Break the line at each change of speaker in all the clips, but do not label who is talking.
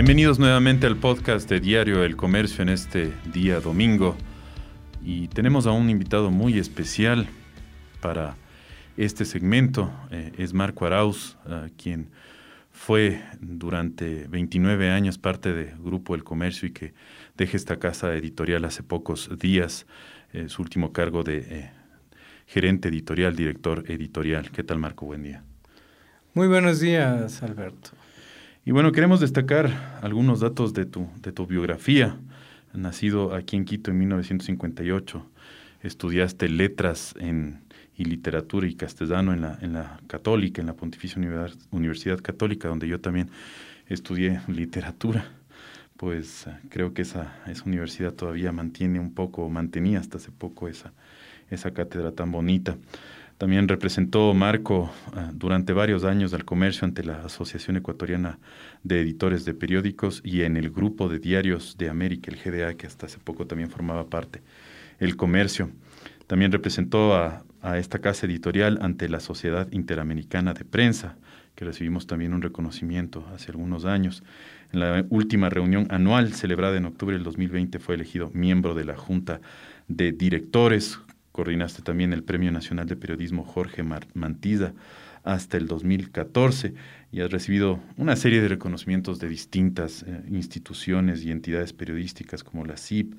Bienvenidos nuevamente al podcast de Diario El Comercio en este día domingo. Y tenemos a un invitado muy especial para este segmento. Eh, es Marco Arauz, eh, quien fue durante 29 años parte del Grupo El Comercio y que deja esta casa editorial hace pocos días, eh, su último cargo de gerente editorial, director editorial. ¿Qué tal, Marco? Buen día.
Muy buenos días, Alberto.
Y bueno, queremos destacar algunos datos de tu, de tu biografía. Nacido aquí en Quito en 1958, estudiaste letras en, y literatura y castellano en la, en la Católica, en la Pontificia Universidad Católica, donde yo también estudié literatura. Pues eh, creo que esa, esa universidad todavía mantiene un poco, mantenía hasta hace poco esa, esa cátedra tan bonita. También representó Marco ah, durante varios años al comercio ante la Asociación Ecuatoriana de Editores de Periódicos y en el Grupo de Diarios de América, el GDA, que hasta hace poco también formaba parte, el comercio. También representó a, a esta casa editorial ante la Sociedad Interamericana de Prensa, que recibimos también un reconocimiento hace algunos años. En la última reunión anual celebrada en octubre del 2020 fue elegido miembro de la Junta de Directores coordinaste también el Premio Nacional de Periodismo Jorge Mantiza hasta el 2014 y has recibido una serie de reconocimientos de distintas eh, instituciones y entidades periodísticas como la CIP,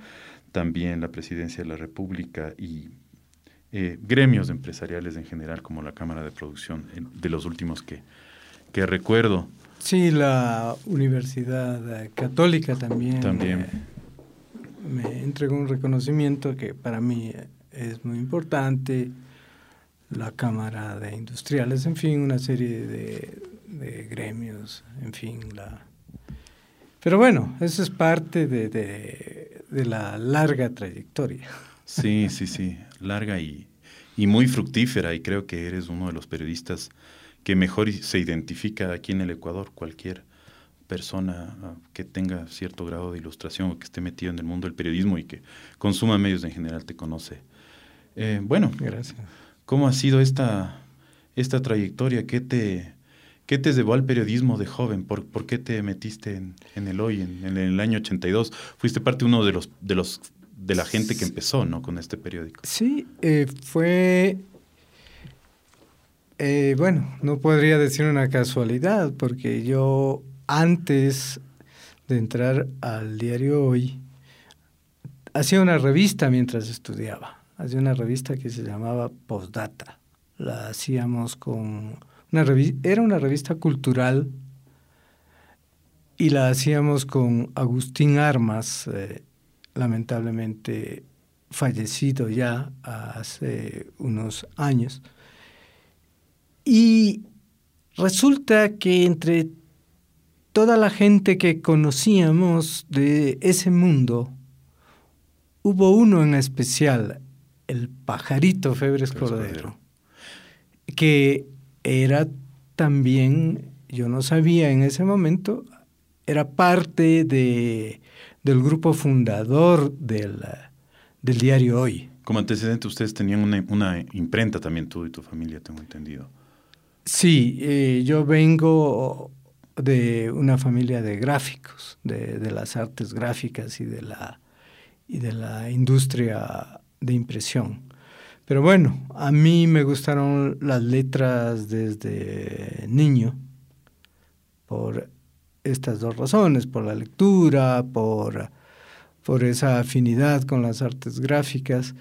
también la Presidencia de la República y eh, gremios empresariales en general como la Cámara de Producción, de los últimos que, que recuerdo.
Sí, la Universidad Católica también, también. me entregó un reconocimiento que para mí es muy importante, la Cámara de Industriales, en fin, una serie de, gremios, en fin. La... Pero bueno, eso es parte de, de, la larga trayectoria.
Sí, sí, sí, larga y, y muy fructífera y creo que eres uno de los periodistas que mejor se identifica aquí en el Ecuador, cualquier persona ah, que tenga cierto grado de ilustración o que esté metido en el mundo del periodismo y que consuma medios en general te conoce eh, bueno, gracias. ¿Cómo ha sido esta, esta trayectoria? ¿Qué te, qué te llevó al periodismo de joven? ¿Por, por qué te metiste en, en el hoy, en, en, el año 82? Fuiste parte de uno de los, de los de la gente que empezó ¿no? con este periódico.
Sí, eh, fue, eh, bueno, no podría decir una casualidad, porque yo antes de entrar al diario Hoy, hacía una revista mientras estudiaba hacía una revista que se llamaba Postdata. La hacíamos con una era una revista cultural y la hacíamos con Agustín Armas, eh, lamentablemente fallecido ya hace unos años. Y resulta que entre toda la gente que conocíamos de ese mundo, hubo uno en especial, el pajarito Febres Cordero, que era también, yo no sabía en ese momento, era parte de, del grupo fundador del, del diario Hoy.
Como antecedente, ustedes tenían una, imprenta también, tú y tu familia, tengo entendido.
Sí, eh, yo vengo de una familia de gráficos, de, de, las artes gráficas y de la, y de la industria de impresión. Pero bueno, a mí me gustaron las letras desde niño por estas dos razones, por la lectura, por, por esa afinidad con las artes gráficas.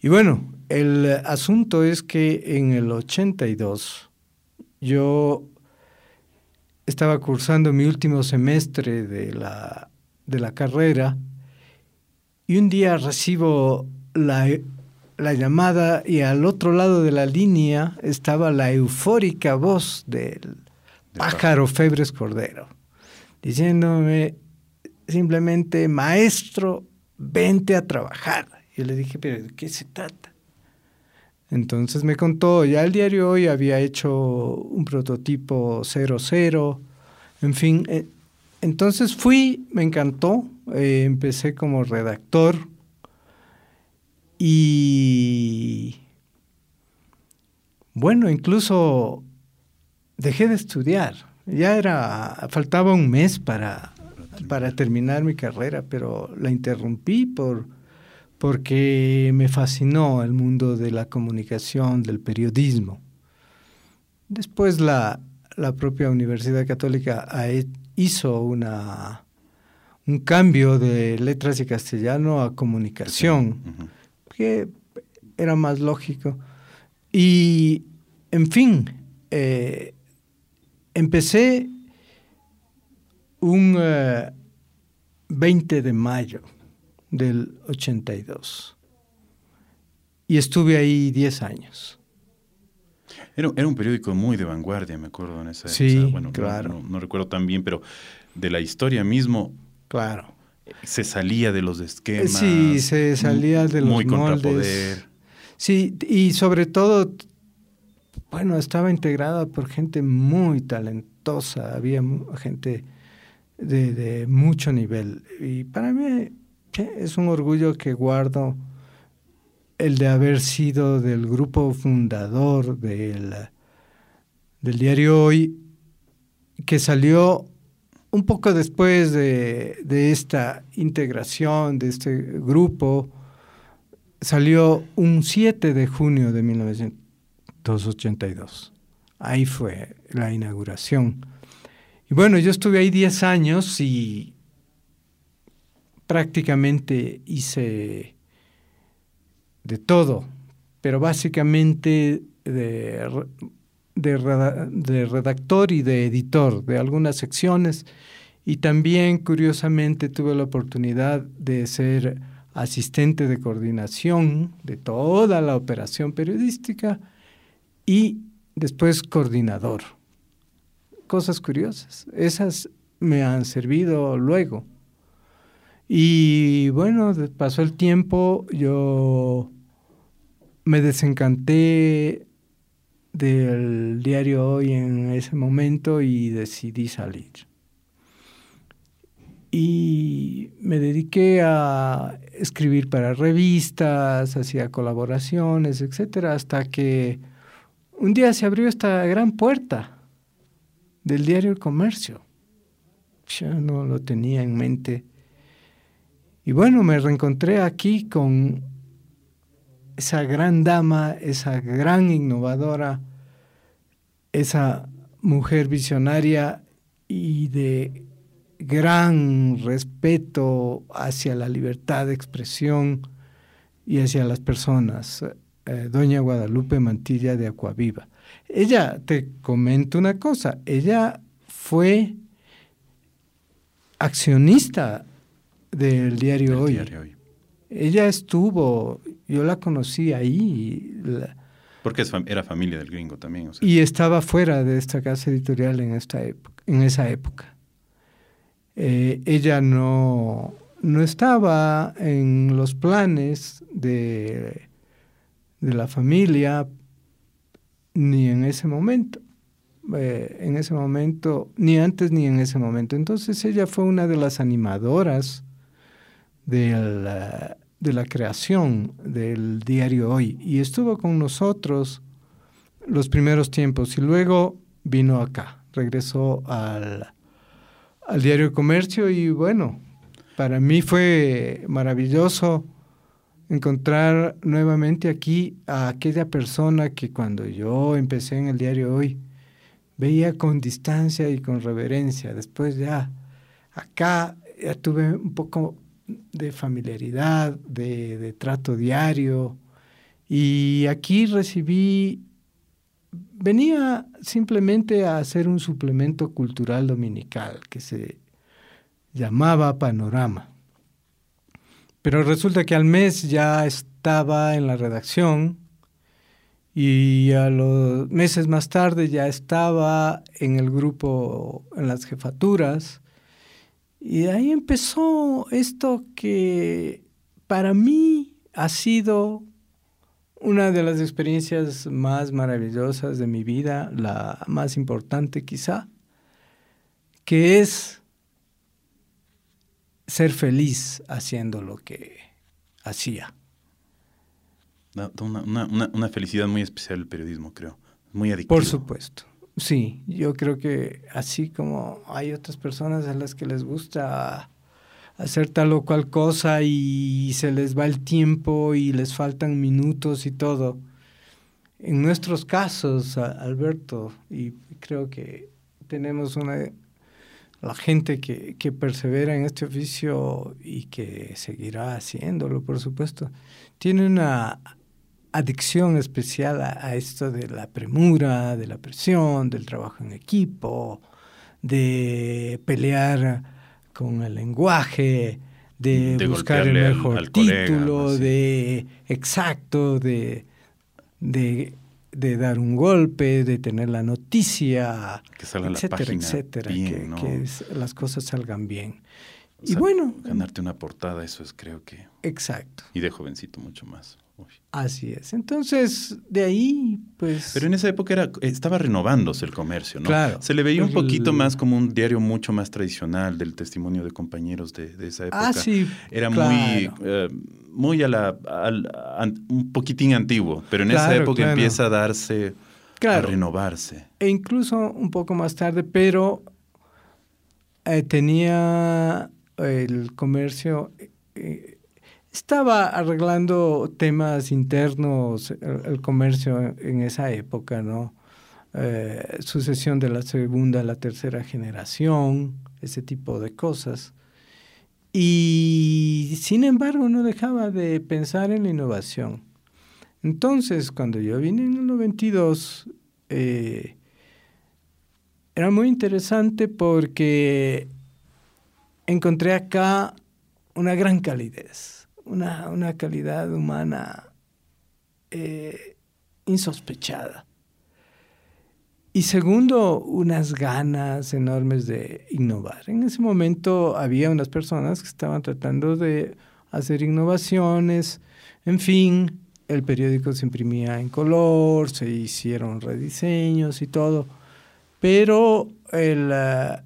Y bueno, el asunto es que en el 82 yo estaba cursando mi último semestre de la, de la carrera y un día recibo la, la llamada y al otro lado de la línea estaba la eufórica voz del pájaro Febres Cordero, diciéndome simplemente, maestro, vente a trabajar. Yo le dije, pero ¿de qué se trata? Entonces me contó, ya el diario hoy había hecho un prototipo 00, en fin. Eh, entonces fui, me encantó, eh, empecé como redactor, y bueno, incluso dejé de estudiar. Ya era, faltaba un mes para, para terminar mi carrera, pero la interrumpí por, porque me fascinó el mundo de la comunicación, del periodismo. Después la, la propia Universidad Católica hizo una, un cambio de letras y castellano a comunicación, que era más lógico. Y, en fin, eh, empecé un 20 eh, de mayo del 82 y estuve ahí 10 años.
Era, un periódico muy de vanguardia, me acuerdo en esa
Sí,
bueno,
claro.
No, recuerdo tan bien, pero de la historia mismo.
Claro.
Se salía de los esquemas.
Sí, se salía de los
muy
moldes. Contrapoder. Sí, y sobre todo, bueno, estaba integrada por gente muy talentosa, había gente de, de mucho nivel. Y para mí es un orgullo que guardo el de haber sido del grupo fundador del, del diario Hoy, que salió un poco después de, esta integración, de este grupo, salió un 7 de junio de 1982. Ahí fue la inauguración. Y bueno, yo estuve ahí 10 años y prácticamente hice de todo, pero básicamente de, de, redactor y de editor de algunas secciones. Y también, curiosamente, tuve la oportunidad de ser asistente de coordinación de toda la operación periodística y después coordinador. Cosas curiosas. Esas me han servido luego. Y bueno, pasó el tiempo, yo me desencanté del diario hoy en ese momento y decidí salir. Y me dediqué a escribir para revistas, hacía colaboraciones, etcétera, hasta que un día se abrió esta gran puerta del diario El Comercio. Yo no lo tenía en mente. Y bueno, me reencontré aquí con esa gran dama, esa gran innovadora, esa mujer visionaria y de gran respeto hacia la libertad de expresión y hacia las personas, eh, doña Guadalupe Mantilla de Acuaviva. Ella, te comento una cosa, ella fue accionista del diario, hoy.
diario hoy.
Ella estuvo, yo la conocí ahí.
Porque era familia del gringo también.
Y estaba fuera de esta casa editorial en, esta época, en esa época. Eh, ella no, no estaba en los planes de, de la familia ni en ese momento. Eh, en ese momento, ni antes ni en ese momento. Entonces ella fue una de las animadoras del, de la creación del diario Hoy y estuvo con nosotros los primeros tiempos y luego vino acá, regresó al, al diario Comercio y bueno, para mí fue maravilloso encontrar nuevamente aquí a aquella persona que cuando yo empecé en el diario Hoy veía con distancia y con reverencia. Después ya acá ya tuve un poco de familiaridad, de, trato diario. Y aquí recibí, venía simplemente a hacer un suplemento cultural dominical que se llamaba Panorama. Pero resulta que al mes ya estaba en la redacción y a los meses más tarde ya estaba en el grupo, en las jefaturas y de ahí empezó esto que para mí ha sido una de las experiencias más maravillosas de mi vida, la más importante quizá, que es ser feliz haciendo lo que hacía.
Una, una, felicidad muy especial el periodismo, creo. Muy adictivo.
Por supuesto. Sí, yo creo que así como hay otras personas a las que les gusta hacer tal o cual cosa y se les va el tiempo y les faltan minutos y todo. En nuestros casos, Alberto, y creo que tenemos una la gente que, que, persevera en este oficio y que seguirá haciéndolo, por supuesto, tiene una adicción especial a, esto de la premura, de la presión, del trabajo en equipo, de pelear con el lenguaje, de, buscar el mejor título, de exacto, de, de, de, dar un golpe, de tener la noticia, etcétera, etcétera, que, las cosas salgan bien. y bueno.
Ganarte una portada, eso es creo que.
Exacto.
Y de jovencito mucho más.
Así es. Entonces, de ahí, pues...
Pero en esa época era, estaba renovándose el comercio, ¿no?
Claro.
Se le veía un poquito más como un diario mucho más tradicional del testimonio de compañeros de, esa época.
Ah, sí.
Era muy, eh, muy a la, un poquitín antiguo, pero en esa época empieza a darse, a renovarse.
E incluso un poco más tarde, pero eh, tenía el comercio... Eh, estaba arreglando temas internos, el, comercio en esa época, ¿no? Eh, sucesión de la segunda a la tercera generación, ese tipo de cosas. Y sin embargo no dejaba de pensar en la innovación. Entonces, cuando yo vine en el 92, eh, era muy interesante porque encontré acá una gran calidez una, una calidad humana eh, insospechada. Y segundo, unas ganas enormes de innovar. En ese momento había unas personas que estaban tratando de hacer innovaciones. En fin, el periódico se imprimía en color, se hicieron rediseños y todo. Pero el, la,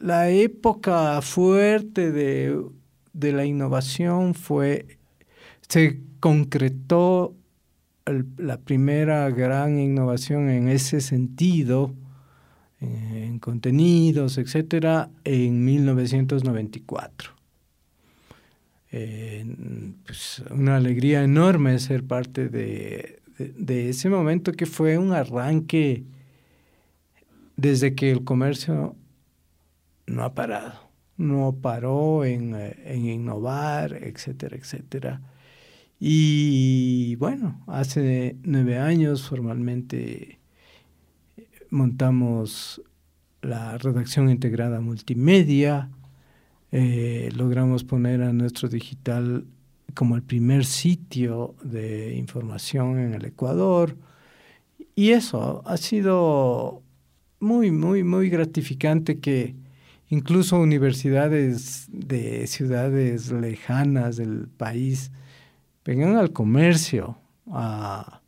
la época fuerte de de la innovación fue, se concretó la primera gran innovación en ese sentido, en contenidos, etcétera, en 1994. pues una alegría enorme ser parte de, de, ese momento que fue un arranque desde que el comercio no ha parado no paró en, eh, innovar, etcétera, etcétera. Y bueno, hace nueve años formalmente montamos la redacción integrada multimedia, eh, logramos poner a nuestro digital como el primer sitio de información en el Ecuador y eso ha sido muy, muy, muy gratificante que incluso universidades de ciudades lejanas del país vengan al comercio a,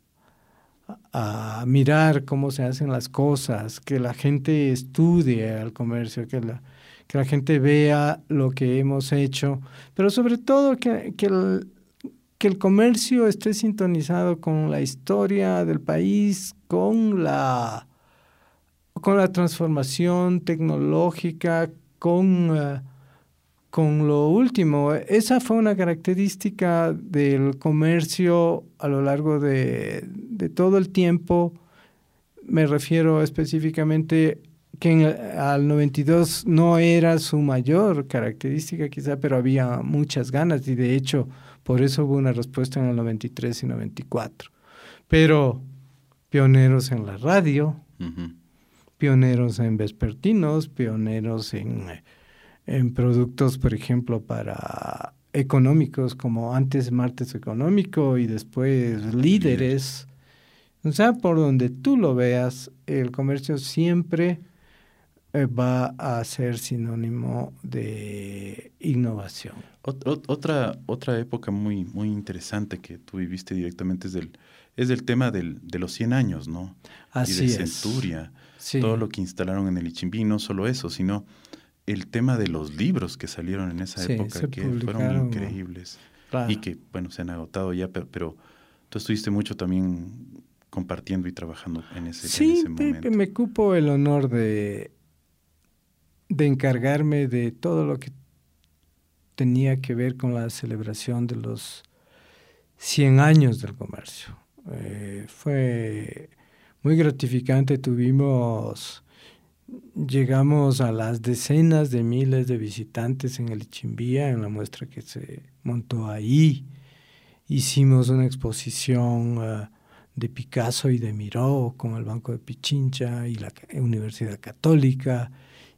mirar cómo se hacen las cosas, que la gente estudie al comercio, que la, que la gente vea lo que hemos hecho, pero sobre todo que, que, el, que el comercio esté sintonizado con la historia del país, con la con la transformación tecnológica, con, eh, con lo último. Esa fue una característica del comercio a lo largo de, todo el tiempo. Me refiero específicamente que al 92 no era su mayor característica quizá, pero había muchas ganas y de hecho por eso hubo una respuesta en el 93 y 94. Pero pioneros en la radio, pioneros en vespertinos, pioneros en, en productos, por ejemplo, para económicos, como antes martes económico y después líderes. O sea, por donde tú lo veas, el comercio siempre eh, va a ser sinónimo de innovación.
Otra, otra época muy, muy interesante que tú viviste directamente es del, es del tema del, de los 100 años, ¿no?
Así
y de Centuria todo lo que instalaron en el Ichimbí, no solo eso, sino el tema de los libros que salieron en esa época, que fueron increíbles y que, bueno, se han agotado ya, pero, tú estuviste mucho también compartiendo y trabajando en ese,
sí,
momento.
Sí, me cupo el honor de, de encargarme de todo lo que tenía que ver con la celebración de los 100 años del comercio. Eh, fue muy gratificante, tuvimos, llegamos a las decenas de miles de visitantes en el Chimbía, en la muestra que se montó ahí. Hicimos una exposición eh, de Picasso y de Miró con el Banco de Pichincha y la Universidad Católica.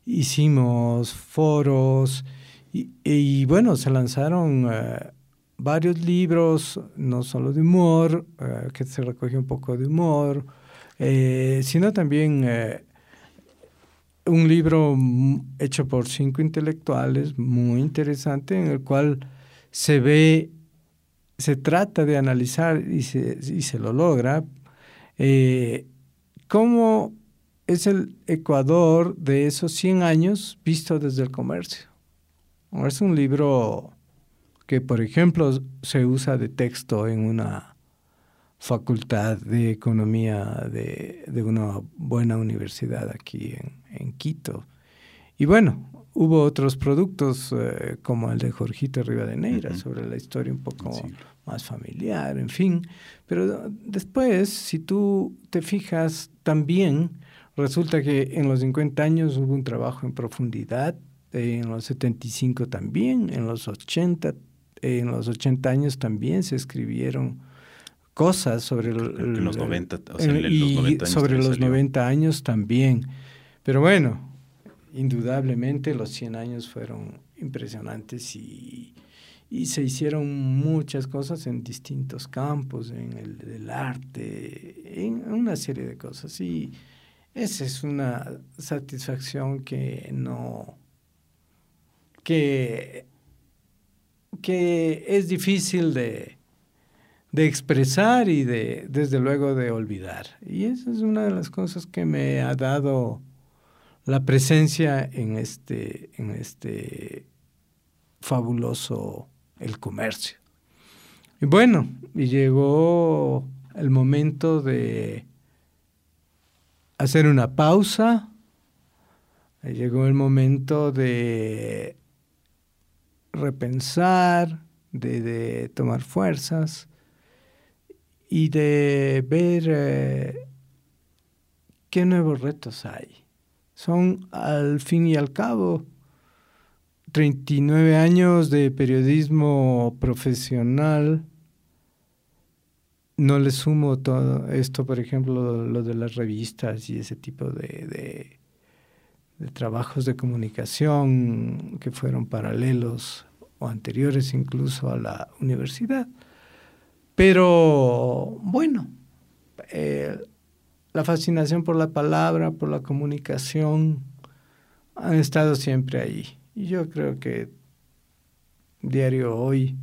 Hicimos foros y, bueno, se lanzaron eh, varios libros, no solo de humor, eh, que se recogió un poco de humor, eh, sino también un libro hecho por cinco intelectuales muy interesante en el cual se ve se trata de analizar y se, y se lo logra eh, cómo es el Ecuador de esos 100 años visto desde el comercio. Es un libro que, por ejemplo, se usa de texto en una facultad de economía de, de una buena universidad aquí en, en Quito. Y bueno, Hubo otros productos eh, como el de Jorgito Rivadeneira sobre la historia un poco más familiar, en fin. Pero después, si tú te fijas también, resulta que en los 50 años hubo un trabajo en profundidad, en los 75 también, en los 80, en los 80 años también se escribieron cosas sobre
en los 90,
o sea, en, los 90 años sobre los 90 años también. Pero bueno, indudablemente los 100 años fueron impresionantes y, se hicieron muchas cosas en distintos campos, en el arte, en una serie de cosas. Y esa es una satisfacción que no, que, que es difícil de, de expresar y de, desde luego, de olvidar. Y esa es una de las cosas que me ha dado la presencia en este, en este fabuloso el comercio. Y bueno, y llegó el momento de hacer una pausa, llegó el momento de repensar, de, tomar fuerzas y de ver eh, qué nuevos retos hay son al fin y al cabo 39 años de periodismo profesional. No le sumo todo esto, por ejemplo, lo de las revistas y ese tipo de, de, trabajos de comunicación que fueron paralelos o anteriores incluso a la universidad. Pero bueno, eh, la fascinación por la palabra, por la comunicación, han estado siempre ahí. Y yo creo que diario hoy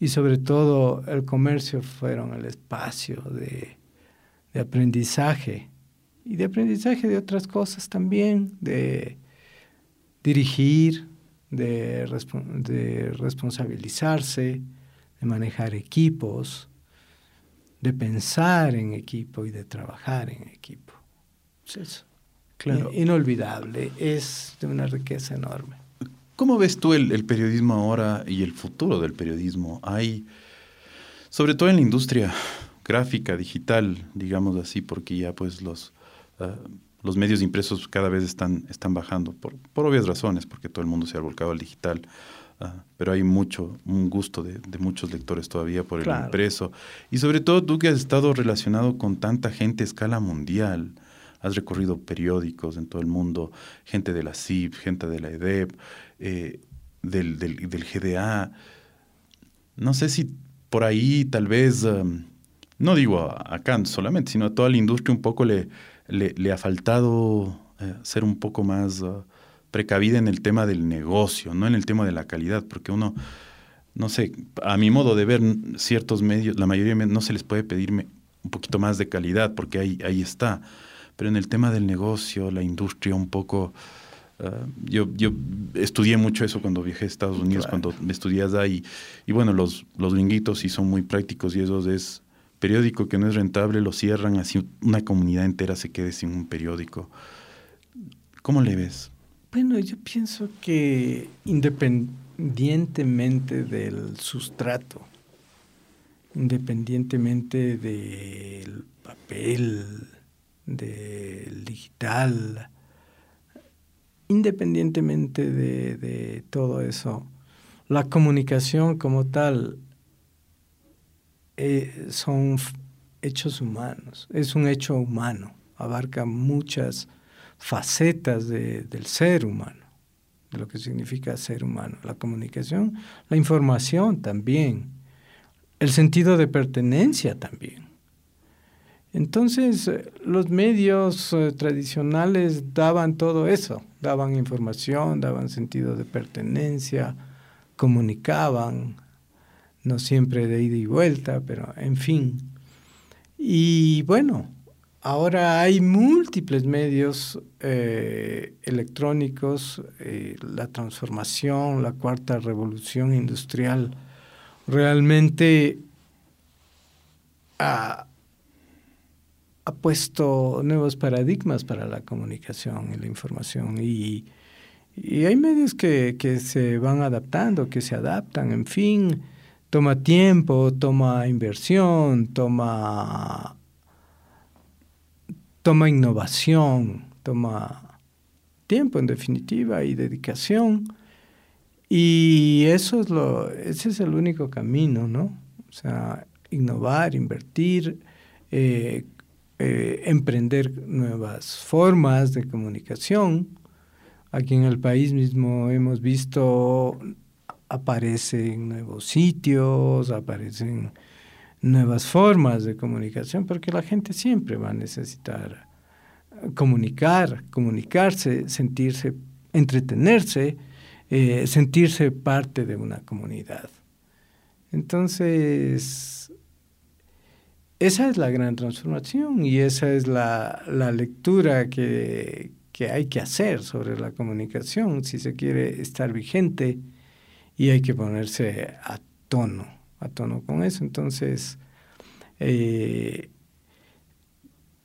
y sobre todo el comercio fueron el espacio de, aprendizaje y de aprendizaje de otras cosas también, de dirigir, de, de responsabilizarse, de manejar equipos, de pensar en equipo y de trabajar en equipo. Es eso. Claro. Inolvidable, es de una riqueza enorme.
¿Cómo ves tú el, periodismo ahora y el futuro del periodismo? Hay, sobre todo en la industria gráfica, digital, digamos así, porque ya pues los, ah, los medios impresos cada vez están, están bajando, por, por obvias razones, porque todo el mundo se ha volcado al digital. Ah, pero hay mucho, un gusto de, muchos lectores todavía por el impreso. Y sobre todo tú que has estado relacionado con tanta gente a escala mundial, has recorrido periódicos en todo el mundo, gente de la CIP, gente de la EDEP, eh, del, del, GDA. No sé si por ahí tal vez, um, no digo a, Kant solamente, sino a toda la industria un poco le, le, ha faltado eh, ser un poco más... Uh, precavida en el tema del negocio, no en el tema de la calidad, porque uno, no sé, a mi modo de ver, ciertos medios, la mayoría no se les puede pedirme un poquito más de calidad, porque ahí, ahí está. Pero en el tema del negocio, la industria, un poco... Ah, yo, yo estudié mucho eso cuando viajé a Estados Unidos, cuando me estudias ahí. Y bueno, los, los gringuitos sí son muy prácticos y eso es periódico que no es rentable lo cierran, así una comunidad entera se quede sin un periódico. ¿Cómo le ves?
Bueno, yo pienso que independientemente del sustrato, independientemente del papel, del digital, independientemente de, todo eso, la comunicación como tal eh, son hechos humanos, es un hecho humano, abarca muchas facetas del ser humano, de lo que significa ser humano. La comunicación, la información también, el sentido de pertenencia también. Entonces, eh, los medios eh, tradicionales daban todo eso, daban información, daban sentido de pertenencia, comunicaban, no siempre de ida y vuelta, pero en fin. Y bueno, ahora hay múltiples medios eh, electrónicos, la transformación, la cuarta revolución industrial, realmente... a ha puesto nuevos paradigmas para la comunicación y la información. Y, hay medios que, se van adaptando, que se adaptan, en fin, toma tiempo, toma inversión, toma, toma innovación, toma tiempo en definitiva y dedicación. Y eso es lo, ese es el único camino, ¿no? O sea, innovar, invertir, eh, eh, emprender nuevas formas de comunicación. Aquí en el país mismo hemos visto, aparecen nuevos sitios, aparecen nuevas formas de comunicación, porque la gente siempre va a necesitar comunicar, comunicarse, sentirse, entretenerse, eh, sentirse parte de una comunidad. Entonces, esa es la gran transformación y esa es la, lectura que, hay que hacer sobre la comunicación si se quiere estar vigente y hay que ponerse a tono, a tono con eso. Entonces, eh,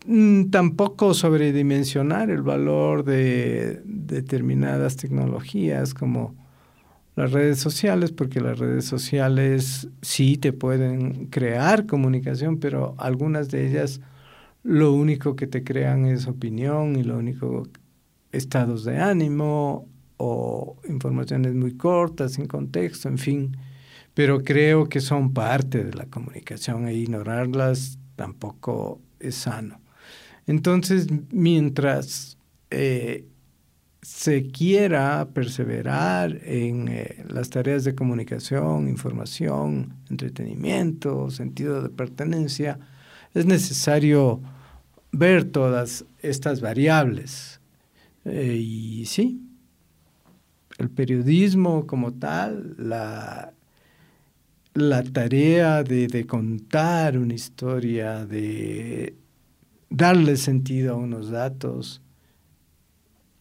mm, tampoco sobredimensionar el valor de determinadas tecnologías como las redes sociales, porque las redes sociales sí te pueden crear comunicación, pero algunas de ellas lo único que te crean es opinión y lo único estados de ánimo o informaciones muy cortas, sin contexto, en fin. Pero creo que son parte de la comunicación e ignorarlas tampoco es sano. Entonces, mientras eh, se quiera perseverar en eh, las tareas de comunicación, información, entretenimiento, sentido de pertenencia, es necesario ver todas estas variables. Eh, y sí, el periodismo como tal, la, la tarea de, de contar una historia, de darle sentido a unos datos,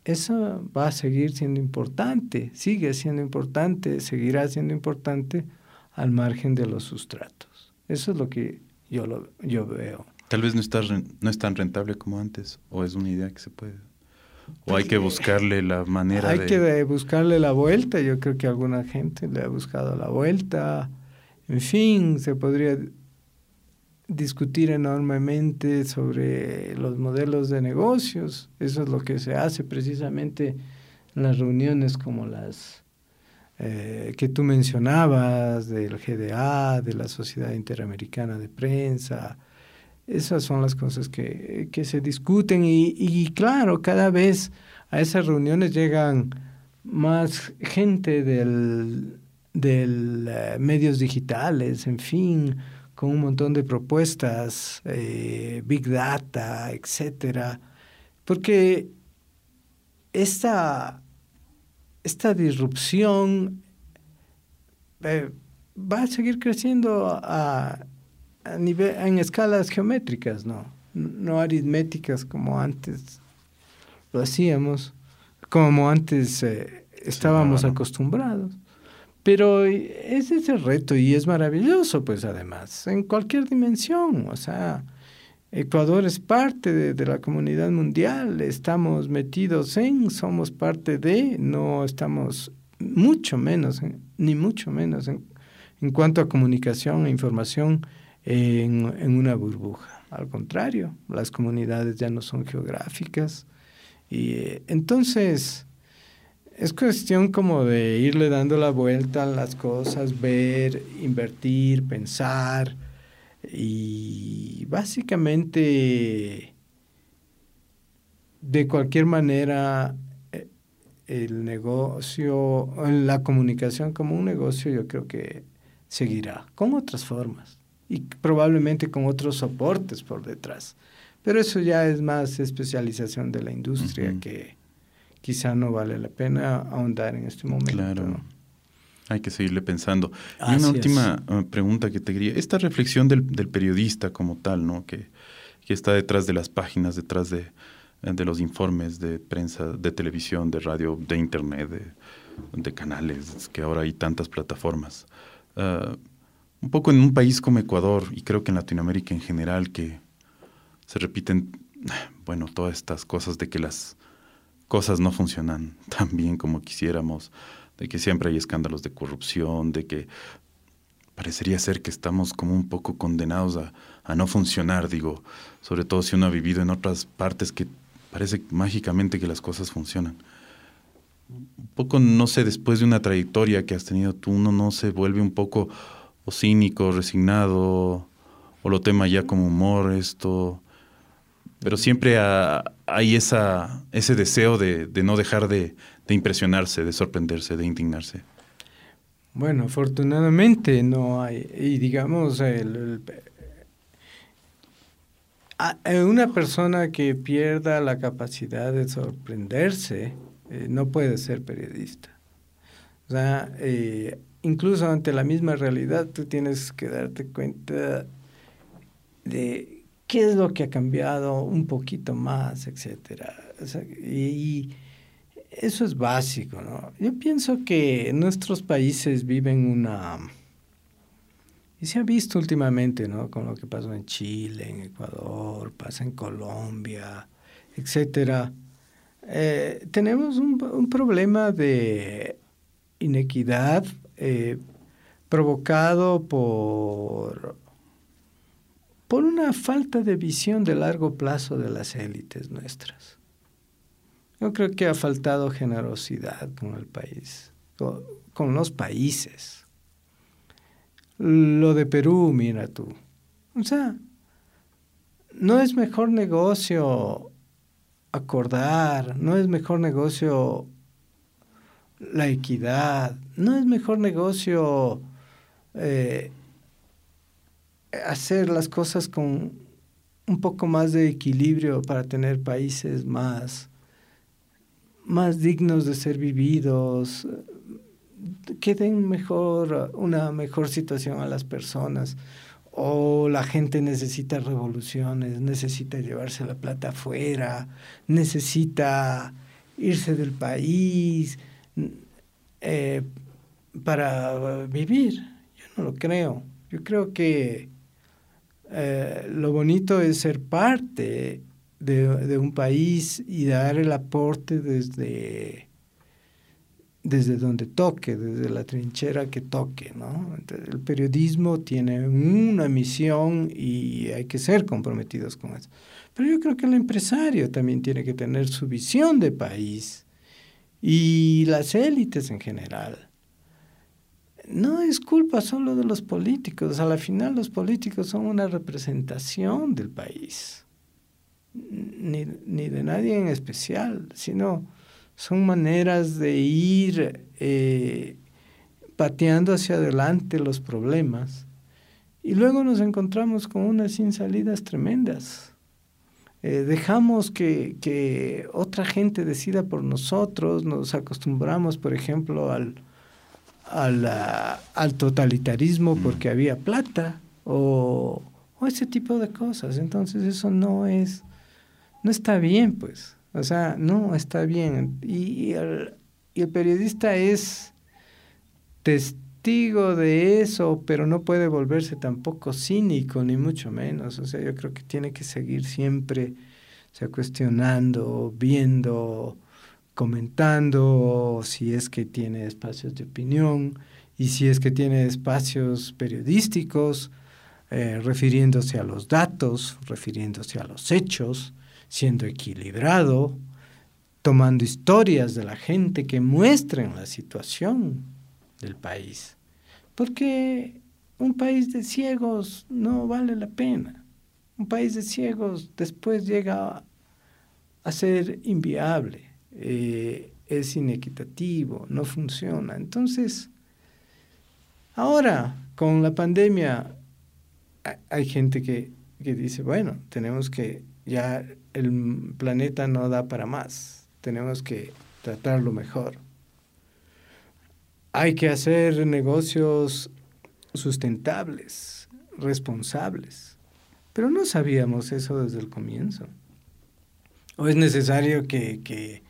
eso va a seguir siendo importante, sigue siendo importante, seguirá siendo importante al margen de los sustratos. Eso es lo que yo, lo, yo veo.
Tal vez no, está, no es tan rentable como antes, o es una idea que se puede. O hay que buscarle la manera
de... Hay que buscarle la vuelta, yo creo que alguna gente le ha buscado la vuelta. En fin, se podría discutir enormemente sobre los modelos de negocios. Eso es lo que se hace precisamente en las reuniones como las eh, que tú mencionabas del GDA, de la Sociedad Interamericana de Prensa. Esas son las cosas que, se discuten y, claro, cada vez a esas reuniones llegan más gente del, del eh, medios digitales, en fin, con un montón de propuestas, eh, Big Data, etcétera, porque esta, esta disrupción eh, va a seguir creciendo a, nivel, en escalas geométricas, ¿no? no aritméticas como antes lo hacíamos, como antes eh, estábamos acostumbrados. Pero es ese reto y es maravilloso, pues además, en cualquier dimensión. O sea, Ecuador es parte de, la comunidad mundial, estamos metidos en, somos parte de, no estamos mucho menos, ni mucho menos en, en cuanto a comunicación e información en, en, una burbuja. Al contrario, las comunidades ya no son geográficas. Y eh, entonces, es cuestión como de irle dando la vuelta a las cosas, ver, invertir, pensar y básicamente de cualquier manera eh, el negocio, la comunicación como un negocio yo creo que seguirá con otras formas y probablemente con otros soportes por detrás. Pero eso ya es más especialización de la industria que quizá no vale la pena ahondar en este momento. Claro.
Hay que seguirle pensando. y una última uh, pregunta que te quería. Esta reflexión del, periodista como tal, ¿no? Que, que, está detrás de las páginas, detrás de, de, los informes de prensa, de televisión, de radio, de internet, de, canales, que ahora hay tantas plataformas. Uh, un poco en un país como Ecuador, y creo que en Latinoamérica en general, que se repiten, bueno, todas estas cosas de que las cosas no funcionan tan bien como quisiéramos, de que siempre hay escándalos de corrupción, de que parecería ser que estamos como un poco condenados a, no funcionar, digo, sobre todo si uno ha vivido en otras partes que parece mágicamente que las cosas funcionan. Un poco, no sé, después de una trayectoria que has tenido tú, uno no se vuelve un poco o cínico, resignado, o lo tema ya como humor, esto, pero siempre hay esa, ese deseo de, no dejar de, impresionarse, de sorprenderse, de indignarse.
Bueno, afortunadamente no hay. Y digamos, el, una persona que pierda la capacidad de sorprenderse eh, no puede ser periodista. O sea, eh, incluso ante la misma realidad tú tienes que darte cuenta de qué es lo que ha cambiado un poquito más, etcétera. y, eso es básico, ¿no? Yo pienso que nuestros países viven una... Y se ha visto últimamente, ¿no? Con lo que pasó en Chile, en Ecuador, pasa en Colombia, etcétera. Eh, tenemos un, problema de inequidad eh, provocado por por una falta de visión de largo plazo de las élites nuestras. Yo creo que ha faltado generosidad con el país, con, los países. Lo de Perú, mira tú. O sea, no es mejor negocio acordar, no es mejor negocio la equidad, no es mejor negocio eh, hacer las cosas con un poco más de equilibrio para tener países más, más dignos de ser vividos, que den mejor, una mejor situación a las personas. O la gente necesita revoluciones, necesita llevarse la plata afuera, necesita irse del país eh, para vivir. Yo no lo creo. Yo creo que eh, lo bonito es ser parte de, un país y dar el aporte desde, desde donde toque, desde la trinchera que toque. ¿no? el periodismo tiene una misión y hay que ser comprometidos con eso. Pero yo creo que el empresario también tiene que tener su visión de país y las élites en general no es culpa solo de los políticos. A la final los políticos son una representación del país, ni, de nadie en especial, sino son maneras de ir eh, pateando hacia adelante los problemas. Y luego nos encontramos con unas sin salidas tremendas. Eh, dejamos que, que, otra gente decida por nosotros, nos acostumbramos, por ejemplo, al, al totalitarismo mm. porque había plata o, ese tipo de cosas. Entonces eso no es, no está bien, pues. O sea, no está bien. Y, el, periodista es, testigo de eso, pero no puede volverse tampoco cínico, ni mucho menos. O sea, yo creo que tiene que seguir siempre o sea, cuestionando, viendo, comentando, si es que tiene espacios de opinión y si es que tiene espacios periodísticos, eh, refiriéndose a los datos, refiriéndose a los hechos, siendo equilibrado, tomando historias de la gente que muestren la situación del país. Porque un país de ciegos no vale la pena. Un país de ciegos después llega a ser inviable, eh, es inequitativo, no funciona. Entonces, ahora con la pandemia hay gente que, que dice, bueno, tenemos que, ya el planeta no da para más, tenemos que tratarlo mejor. Hay que hacer negocios sustentables, responsables. Pero no sabíamos eso desde el comienzo. ¿O es necesario que, que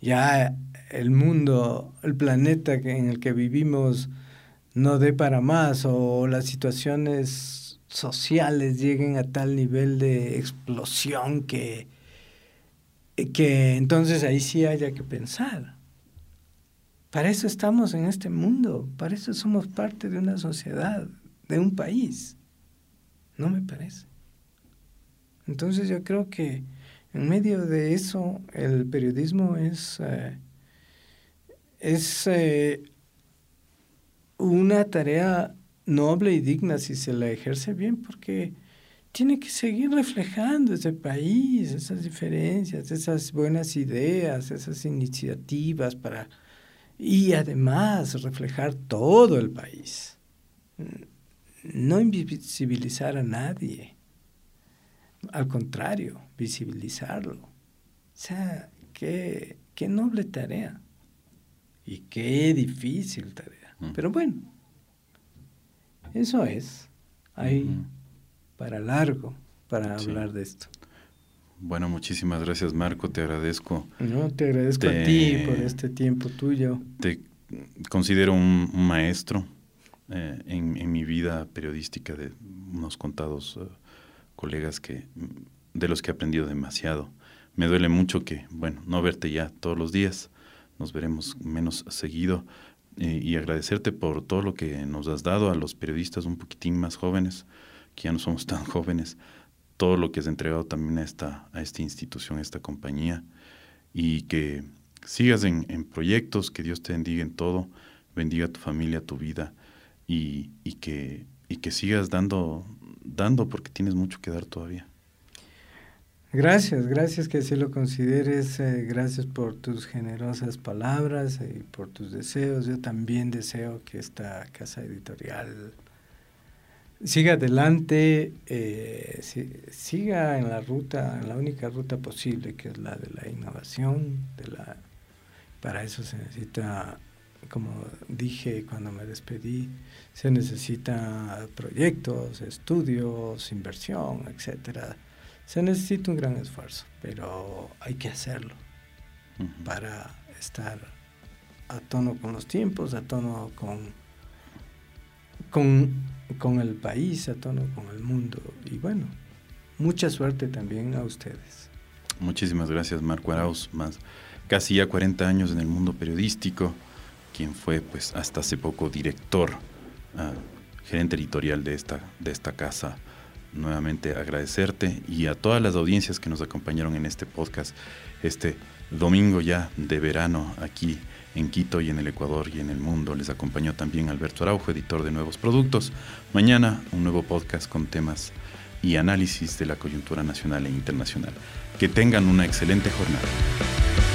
ya el mundo, el planeta en el que vivimos no dé para más o las situaciones sociales lleguen a tal nivel de explosión que, que entonces ahí sí haya que pensar. Para eso estamos en este mundo, para eso somos parte de una sociedad, de un país. No me parece. Entonces yo creo que en medio de eso el periodismo es, eh, es eh, una tarea noble y digna si se la ejerce bien, porque tiene que seguir reflejando ese país, esas diferencias, esas buenas ideas, esas iniciativas para... Y además reflejar todo el país. No invisibilizar a nadie. Al contrario, visibilizarlo. O sea, qué, qué noble tarea. Y qué difícil tarea. Pero bueno, eso es. Hay para largo para hablar de esto.
Bueno, muchísimas gracias Marco, te agradezco.
No, te agradezco a ti por este tiempo tuyo.
Te considero un, maestro eh, en, mi vida periodística de unos contados eh, colegas que de los que he aprendido demasiado. Me duele mucho que, bueno, no verte ya todos los días, nos veremos menos seguido. Y agradecerte por todo lo que nos has dado a los periodistas un poquitín más jóvenes que ya no somos tan jóvenes, todo lo que has entregado también a esta, a esta institución, a esta compañía, y que sigas en, proyectos, que Dios te bendiga en todo, bendiga a tu familia, tu vida, y, que, y que sigas dando, dando porque tienes mucho que dar todavía.
Gracias, gracias que así lo consideres, eh, gracias por tus generosas palabras y por tus deseos. Yo también deseo que esta casa editorial siga adelante, eh, siga en la ruta, en la única ruta posible, que es la de la innovación. De la, para eso se necesita, como dije cuando me despedí, se necesita proyectos, estudios, inversión, etcétera. Se necesita un gran esfuerzo, pero hay que hacerlo para estar a tono con los tiempos, a tono con, con con el país, a tono con el mundo. Y bueno, mucha suerte también a ustedes.
Muchísimas gracias, Marco Arauz, más casi ya 40 años en el mundo periodístico, quien fue pues hasta hace poco director, ah, gerente editorial de esta, de esta casa. Nuevamente agradecerte y a todas las audiencias que nos acompañaron en este podcast este domingo ya de verano aquí en Quito y en el Ecuador y en el mundo. Les acompañó también Alberto Araujo, editor de nuevos productos. Mañana un nuevo podcast con temas y análisis de la coyuntura nacional e internacional. Que tengan una excelente jornada.